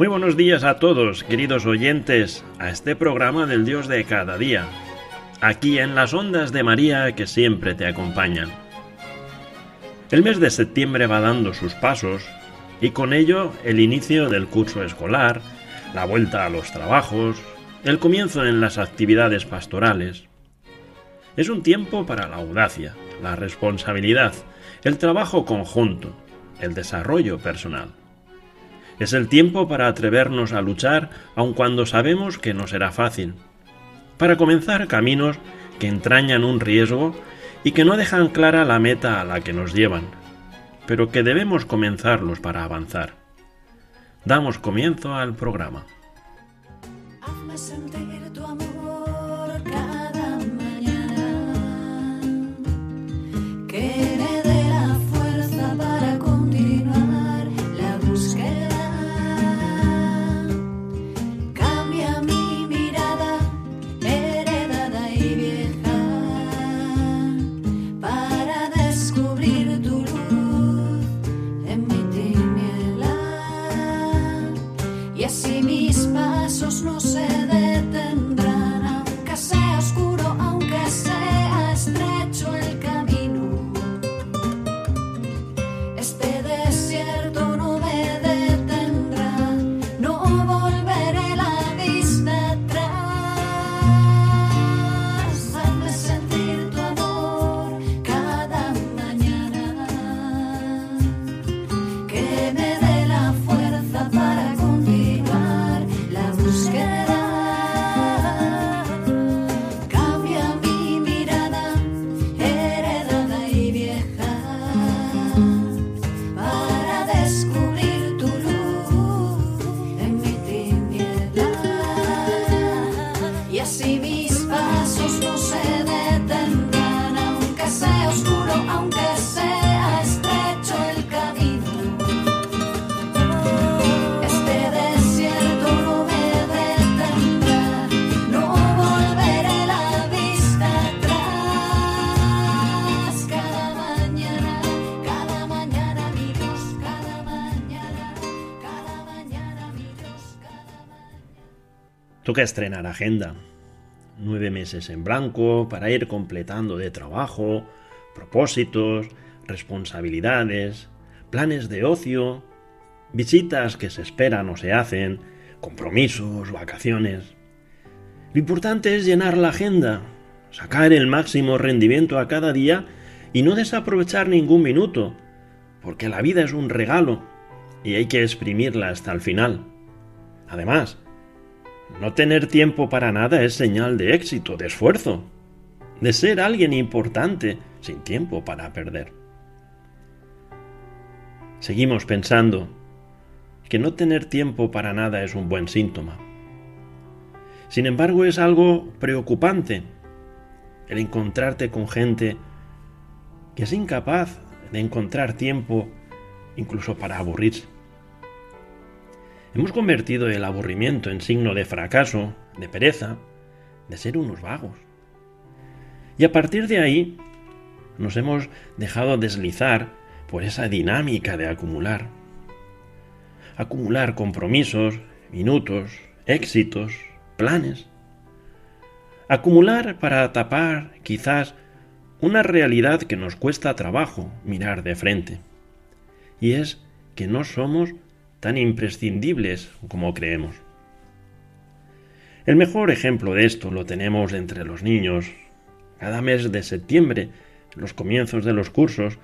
Muy buenos días a todos, queridos oyentes, a este programa del Dios de cada día, aquí en las ondas de María que siempre te acompañan. El mes de septiembre va dando sus pasos y con ello el inicio del curso escolar, la vuelta a los trabajos, el comienzo en las actividades pastorales. Es un tiempo para la audacia, la responsabilidad, el trabajo conjunto, el desarrollo personal. Es el tiempo para atrevernos a luchar aun cuando sabemos que no será fácil. Para comenzar caminos que entrañan un riesgo y que no dejan clara la meta a la que nos llevan, pero que debemos comenzarlos para avanzar. Damos comienzo al programa. si mis pasos no se Toca estrenar agenda. Nueve meses en blanco para ir completando de trabajo, propósitos, responsabilidades, planes de ocio, visitas que se esperan o se hacen, compromisos, vacaciones. Lo importante es llenar la agenda, sacar el máximo rendimiento a cada día y no desaprovechar ningún minuto, porque la vida es un regalo y hay que exprimirla hasta el final. Además, no tener tiempo para nada es señal de éxito, de esfuerzo, de ser alguien importante sin tiempo para perder. Seguimos pensando que no tener tiempo para nada es un buen síntoma. Sin embargo, es algo preocupante el encontrarte con gente que es incapaz de encontrar tiempo incluso para aburrirse. Hemos convertido el aburrimiento en signo de fracaso, de pereza, de ser unos vagos. Y a partir de ahí nos hemos dejado deslizar por esa dinámica de acumular. Acumular compromisos, minutos, éxitos, planes. Acumular para tapar quizás una realidad que nos cuesta trabajo mirar de frente. Y es que no somos tan imprescindibles como creemos. El mejor ejemplo de esto lo tenemos entre los niños. Cada mes de septiembre, en los comienzos de los cursos,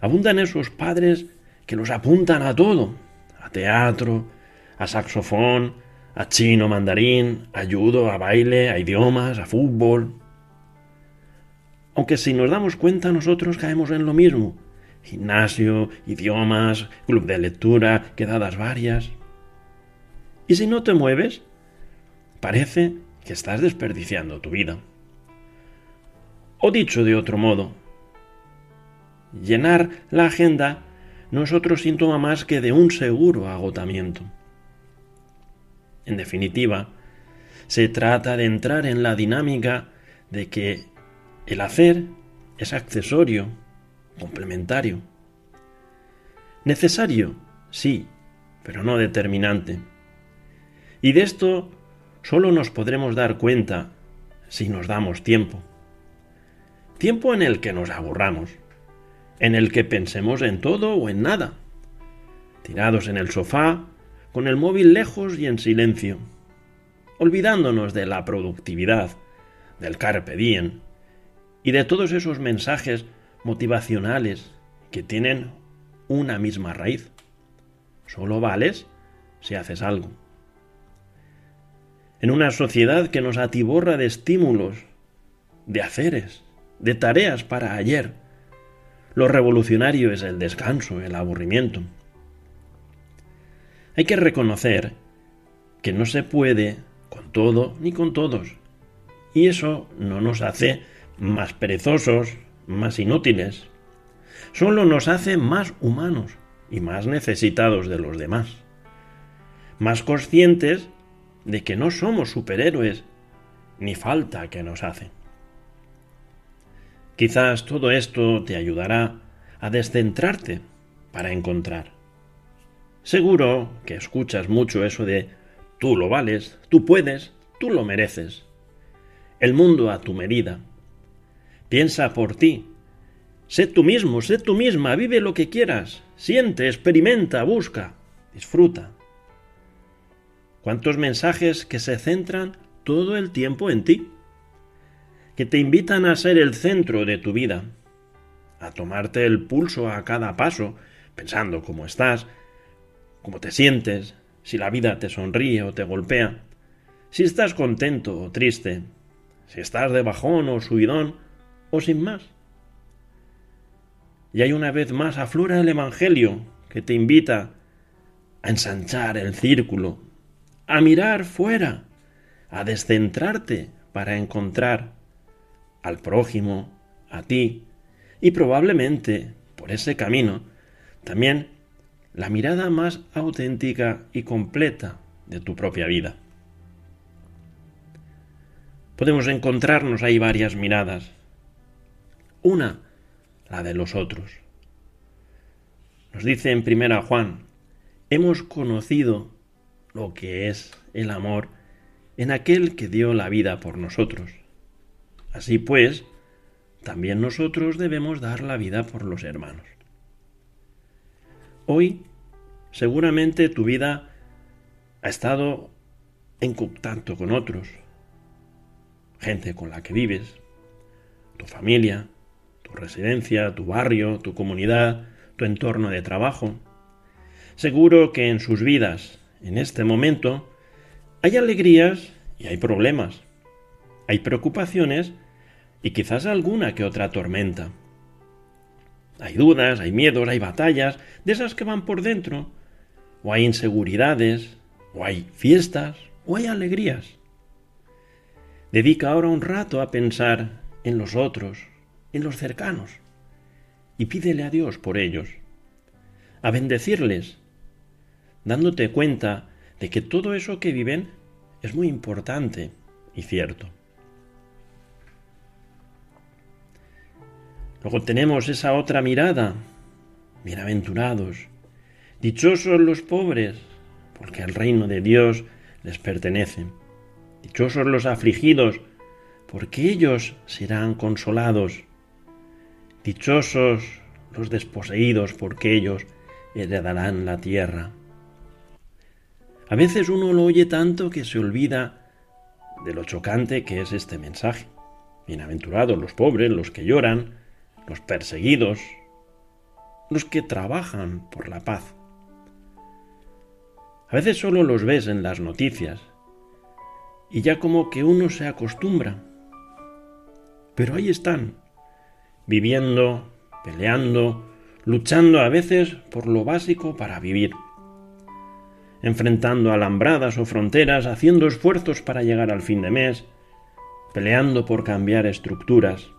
abundan esos padres que los apuntan a todo, a teatro, a saxofón, a chino, mandarín, a judo, a baile, a idiomas, a fútbol. Aunque si nos damos cuenta nosotros caemos en lo mismo. Gimnasio, idiomas, club de lectura, quedadas varias. Y si no te mueves, parece que estás desperdiciando tu vida. O dicho de otro modo, llenar la agenda no es otro síntoma más que de un seguro agotamiento. En definitiva, se trata de entrar en la dinámica de que el hacer es accesorio, complementario. Necesario, sí, pero no determinante. Y de esto solo nos podremos dar cuenta si nos damos tiempo. Tiempo en el que nos aburramos, en el que pensemos en todo o en nada, tirados en el sofá, con el móvil lejos y en silencio, olvidándonos de la productividad, del carpe diem y de todos esos mensajes motivacionales que tienen una misma raíz. Solo vales si haces algo. En una sociedad que nos atiborra de estímulos, de haceres, de tareas para ayer, lo revolucionario es el descanso, el aburrimiento. Hay que reconocer que no se puede con todo ni con todos. Y eso no nos hace más perezosos, más inútiles. Solo nos hace más humanos y más necesitados de los demás. Más conscientes de que no somos superhéroes, ni falta que nos hace. Quizás todo esto te ayudará a descentrarte para encontrar Seguro que escuchas mucho eso de tú lo vales, tú puedes, tú lo mereces. El mundo a tu medida. Piensa por ti. Sé tú mismo, sé tú misma, vive lo que quieras. Siente, experimenta, busca, disfruta. ¿Cuántos mensajes que se centran todo el tiempo en ti? Que te invitan a ser el centro de tu vida, a tomarte el pulso a cada paso, pensando cómo estás, cómo te sientes, si la vida te sonríe o te golpea, si estás contento o triste, si estás de bajón o subidón, o sin más. Y hay una vez más aflora el Evangelio que te invita a ensanchar el círculo, a mirar fuera, a descentrarte para encontrar al prójimo, a ti, y probablemente por ese camino también la mirada más auténtica y completa de tu propia vida. Podemos encontrarnos ahí varias miradas. Una, la de los otros. Nos dice en primera Juan, hemos conocido lo que es el amor en aquel que dio la vida por nosotros. Así pues, también nosotros debemos dar la vida por los hermanos. Hoy seguramente tu vida ha estado en contacto con otros, gente con la que vives, tu familia, tu residencia, tu barrio, tu comunidad, tu entorno de trabajo. Seguro que en sus vidas, en este momento, hay alegrías y hay problemas, hay preocupaciones y quizás alguna que otra tormenta. Hay dudas, hay miedos, hay batallas, de esas que van por dentro. O hay inseguridades, o hay fiestas, o hay alegrías. Dedica ahora un rato a pensar en los otros, en los cercanos, y pídele a Dios por ellos, a bendecirles, dándote cuenta de que todo eso que viven es muy importante y cierto. Luego tenemos esa otra mirada. Bienaventurados, dichosos los pobres, porque el reino de Dios les pertenece. Dichosos los afligidos, porque ellos serán consolados. Dichosos los desposeídos, porque ellos heredarán la tierra. A veces uno lo oye tanto que se olvida de lo chocante que es este mensaje. Bienaventurados los pobres, los que lloran, los perseguidos, los que trabajan por la paz. A veces solo los ves en las noticias y ya como que uno se acostumbra. Pero ahí están, viviendo, peleando, luchando a veces por lo básico para vivir, enfrentando alambradas o fronteras, haciendo esfuerzos para llegar al fin de mes, peleando por cambiar estructuras.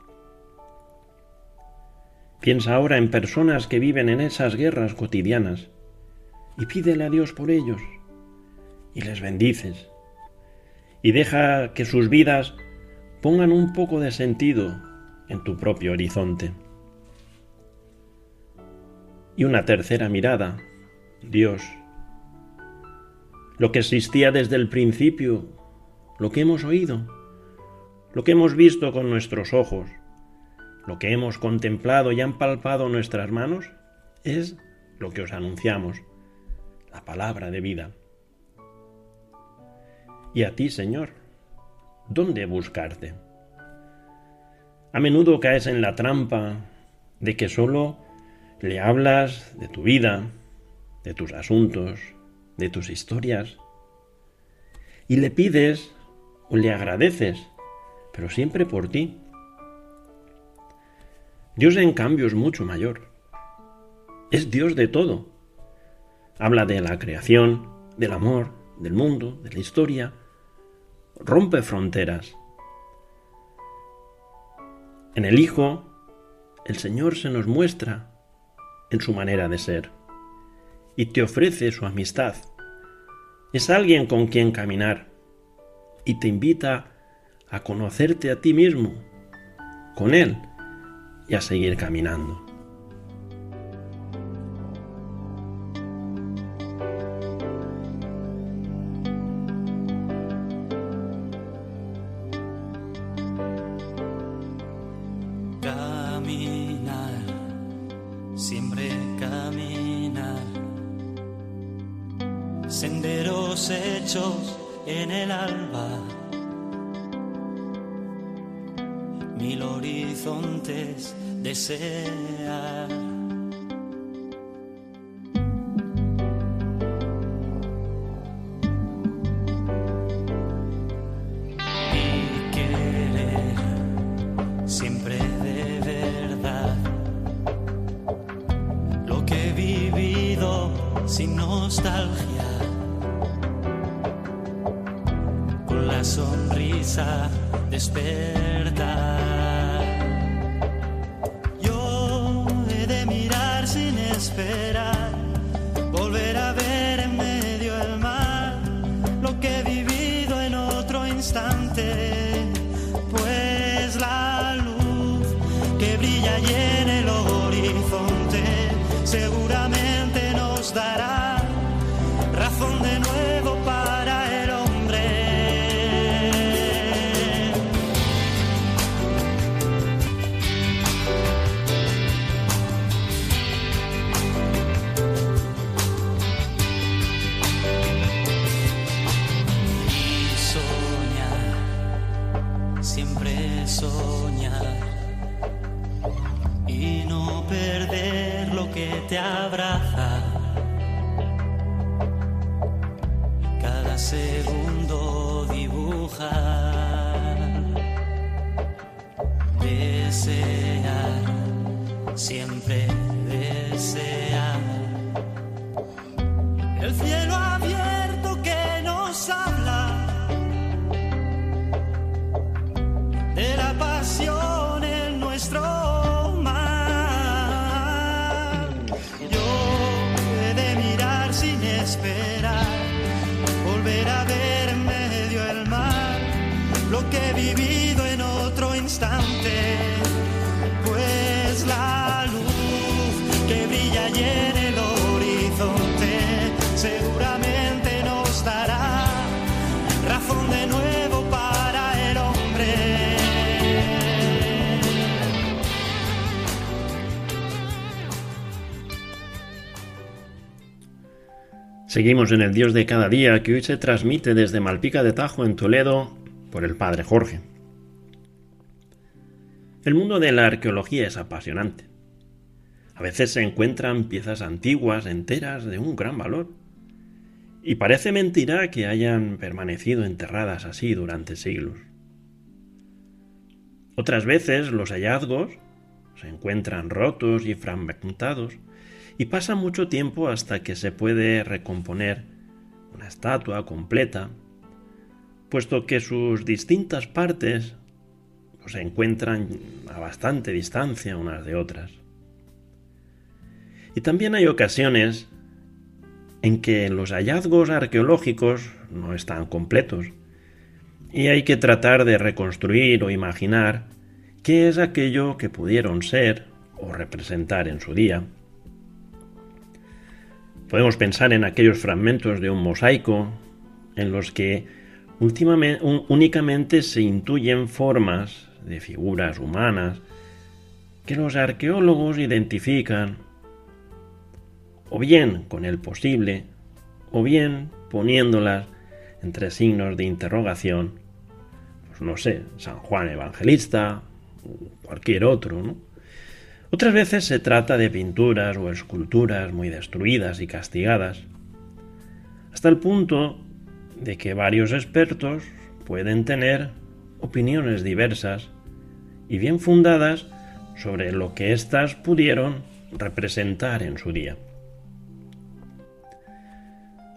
Piensa ahora en personas que viven en esas guerras cotidianas y pídele a Dios por ellos y les bendices y deja que sus vidas pongan un poco de sentido en tu propio horizonte. Y una tercera mirada, Dios. Lo que existía desde el principio, lo que hemos oído, lo que hemos visto con nuestros ojos, lo que hemos contemplado y han palpado nuestras manos, es lo que os anunciamos, la palabra de vida. Y a ti, Señor, ¿dónde buscarte? A menudo caes en la trampa de que solo le hablas de tu vida, de tus asuntos, de tus historias, y le pides o le agradeces, pero siempre por ti. Dios en cambio es mucho mayor. Es Dios de todo. Habla de la creación, del amor, del mundo, de la historia. Rompe fronteras. En el Hijo, el Señor se nos muestra en su manera de ser y te ofrece su amistad. Es alguien con quien caminar y te invita a conocerte a ti mismo, con Él y a seguir caminando. Mil horizontes desear. Que brilla y en el horizonte. Seguramente siempre desear. El cielo abierto que nos habla. de la pasión en nuestro mar. Yo he de mirar sin esperar, volver a ver en medio del mar lo que he Seguimos en el Dios de cada día que hoy se transmite desde Malpica de Tajo en Toledo por el Padre Jorge. El mundo de la arqueología es apasionante. A veces se encuentran piezas antiguas enteras de un gran valor. Y parece mentira que hayan permanecido enterradas así durante siglos. Otras veces los hallazgos se encuentran rotos y fragmentados y pasa mucho tiempo hasta que se puede recomponer una estatua completa, puesto que sus distintas partes pues, se encuentran a bastante distancia unas de otras. Y también hay ocasiones en que los hallazgos arqueológicos no están completos y hay que tratar de reconstruir o imaginar qué es aquello que pudieron ser o representar en su día. Podemos pensar en aquellos fragmentos de un mosaico en los que únicamente se intuyen formas de figuras humanas que los arqueólogos identifican o bien con el posible o bien poniéndolas entre signos de interrogación, pues no sé, San Juan Evangelista, o cualquier otro, ¿no? Otras veces se trata de pinturas o esculturas muy destruidas y castigadas, hasta el punto de que varios expertos pueden tener opiniones diversas y bien fundadas sobre lo que éstas pudieron representar en su día.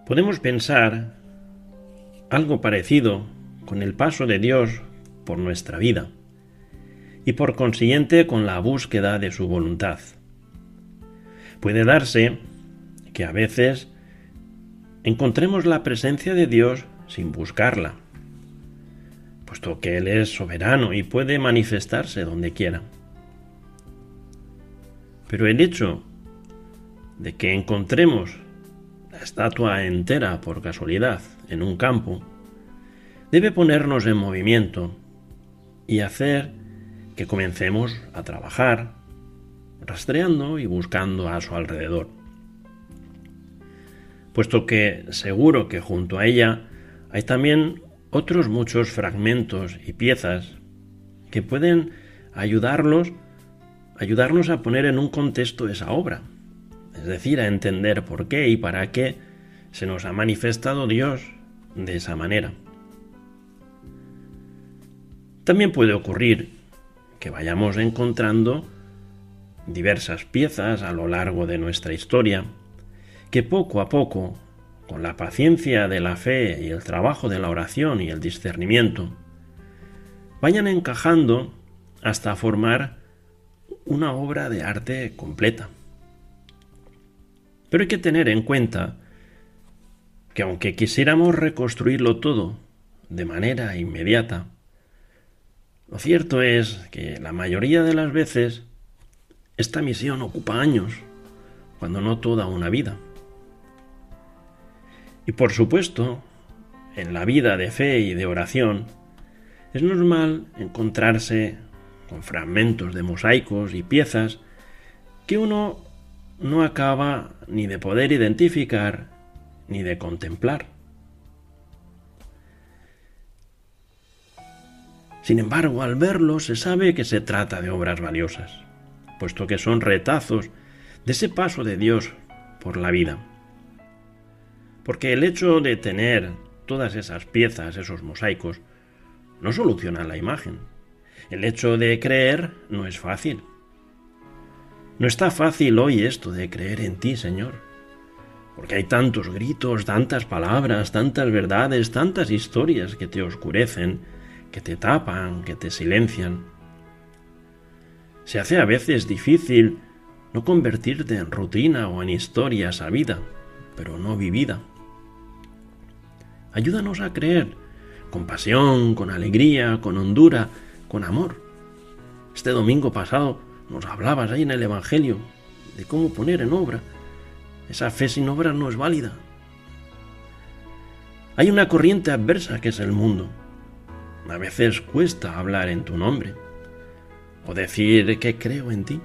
Podemos pensar algo parecido con el paso de Dios por nuestra vida y por consiguiente con la búsqueda de su voluntad. Puede darse que a veces encontremos la presencia de Dios sin buscarla, puesto que Él es soberano y puede manifestarse donde quiera. Pero el hecho de que encontremos la estatua entera por casualidad en un campo debe ponernos en movimiento y hacer que comencemos a trabajar, rastreando y buscando a su alrededor. Puesto que seguro que junto a ella hay también otros muchos fragmentos y piezas que pueden ayudarlos, ayudarnos a poner en un contexto esa obra, es decir, a entender por qué y para qué se nos ha manifestado Dios de esa manera. También puede ocurrir que vayamos encontrando diversas piezas a lo largo de nuestra historia, que poco a poco, con la paciencia de la fe y el trabajo de la oración y el discernimiento, vayan encajando hasta formar una obra de arte completa. Pero hay que tener en cuenta que aunque quisiéramos reconstruirlo todo de manera inmediata, lo cierto es que la mayoría de las veces esta misión ocupa años, cuando no toda una vida. Y por supuesto, en la vida de fe y de oración, es normal encontrarse con fragmentos de mosaicos y piezas que uno no acaba ni de poder identificar ni de contemplar. Sin embargo, al verlo se sabe que se trata de obras valiosas, puesto que son retazos de ese paso de Dios por la vida. Porque el hecho de tener todas esas piezas, esos mosaicos, no soluciona la imagen. El hecho de creer no es fácil. No está fácil hoy esto de creer en ti, Señor, porque hay tantos gritos, tantas palabras, tantas verdades, tantas historias que te oscurecen que te tapan, que te silencian. Se hace a veces difícil no convertirte en rutina o en historia sabida, pero no vivida. Ayúdanos a creer, con pasión, con alegría, con hondura, con amor. Este domingo pasado nos hablabas ahí en el Evangelio de cómo poner en obra. Esa fe sin obra no es válida. Hay una corriente adversa que es el mundo, a veces cuesta hablar en tu nombre o decir que creo en ti.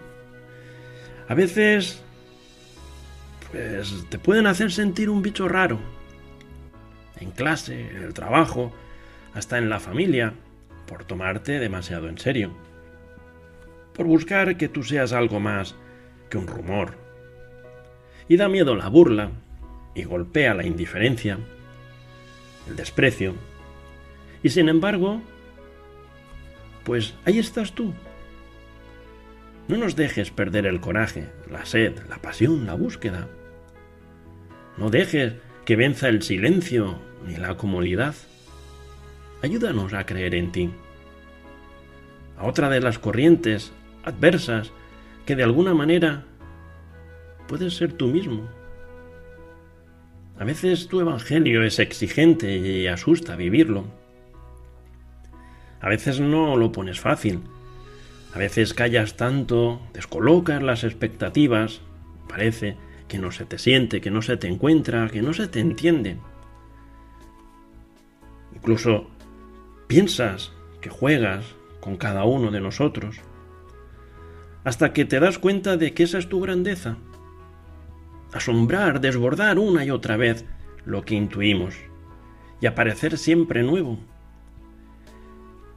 A veces pues te pueden hacer sentir un bicho raro. En clase, en el trabajo, hasta en la familia, por tomarte demasiado en serio. Por buscar que tú seas algo más que un rumor. Y da miedo la burla, y golpea la indiferencia, el desprecio. Y sin embargo, pues ahí estás tú. No nos dejes perder el coraje, la sed, la pasión, la búsqueda. No dejes que venza el silencio ni la comodidad. Ayúdanos a creer en ti. A otra de las corrientes adversas que de alguna manera puedes ser tú mismo. A veces tu evangelio es exigente y asusta vivirlo. A veces no lo pones fácil. A veces callas tanto, descolocas las expectativas, parece que no se te siente, que no se te encuentra, que no se te entiende. Incluso piensas que juegas con cada uno de nosotros, hasta que te das cuenta de que esa es tu grandeza. Asombrar, desbordar una y otra vez lo que intuimos y aparecer siempre nuevo.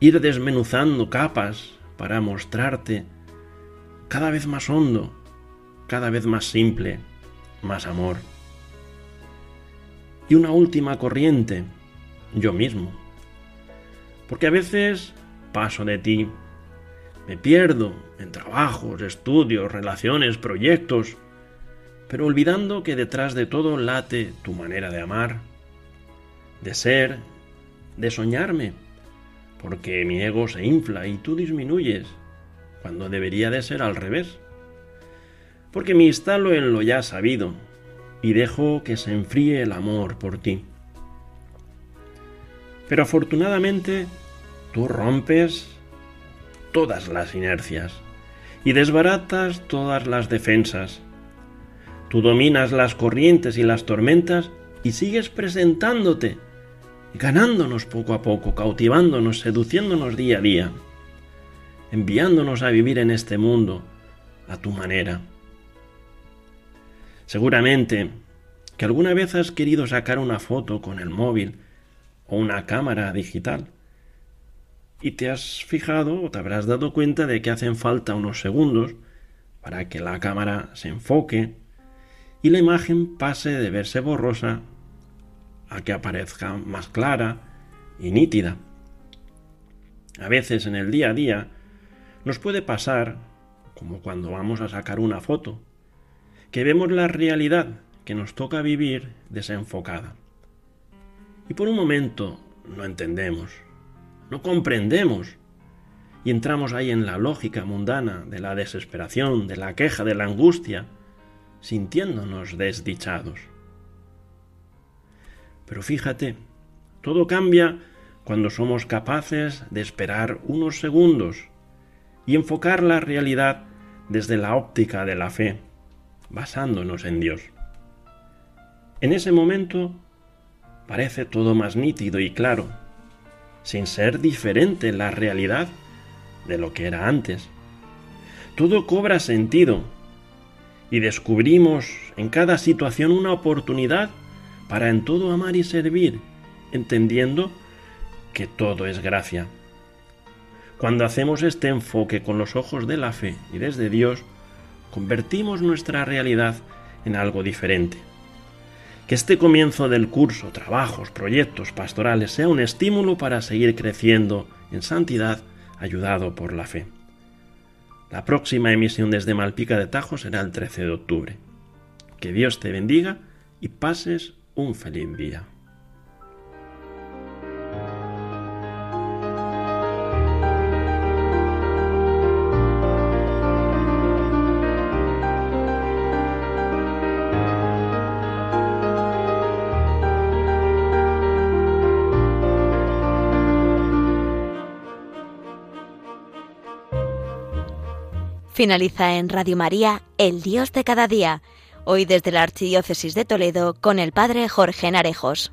Ir desmenuzando capas para mostrarte cada vez más hondo, cada vez más simple, más amor. Y una última corriente, yo mismo. Porque a veces paso de ti, me pierdo en trabajos, estudios, relaciones, proyectos, pero olvidando que detrás de todo late tu manera de amar, de ser, de soñarme, porque mi ego se infla y tú disminuyes, cuando debería de ser al revés. Porque me instalo en lo ya sabido y dejo que se enfríe el amor por ti. Pero afortunadamente tú rompes todas las inercias y desbaratas todas las defensas. Tú dominas las corrientes y las tormentas y sigues presentándote ganándonos poco a poco, cautivándonos, seduciéndonos día a día, enviándonos a vivir en este mundo a tu manera. Seguramente que alguna vez has querido sacar una foto con el móvil o una cámara digital y te has fijado o te habrás dado cuenta de que hacen falta unos segundos para que la cámara se enfoque y la imagen pase de verse borrosa a que aparezca más clara y nítida. A veces en el día a día nos puede pasar, como cuando vamos a sacar una foto, que vemos la realidad que nos toca vivir desenfocada. Y por un momento no entendemos, no comprendemos, y entramos ahí en la lógica mundana de la desesperación, de la queja, de la angustia, sintiéndonos desdichados. Pero fíjate, todo cambia cuando somos capaces de esperar unos segundos y enfocar la realidad desde la óptica de la fe, basándonos en Dios. En ese momento parece todo más nítido y claro, sin ser diferente la realidad de lo que era antes. Todo cobra sentido y descubrimos en cada situación una oportunidad para en todo amar y servir, entendiendo que todo es gracia. Cuando hacemos este enfoque con los ojos de la fe y desde Dios, convertimos nuestra realidad en algo diferente. Que este comienzo del curso, trabajos, proyectos pastorales sea un estímulo para seguir creciendo en santidad ayudado por la fe. La próxima emisión desde Malpica de Tajo será el 13 de octubre. Que Dios te bendiga y pases un feliz día. Finaliza en Radio María, El Dios de cada día Hoy desde la Archidiócesis de Toledo con el Padre Jorge Narejos.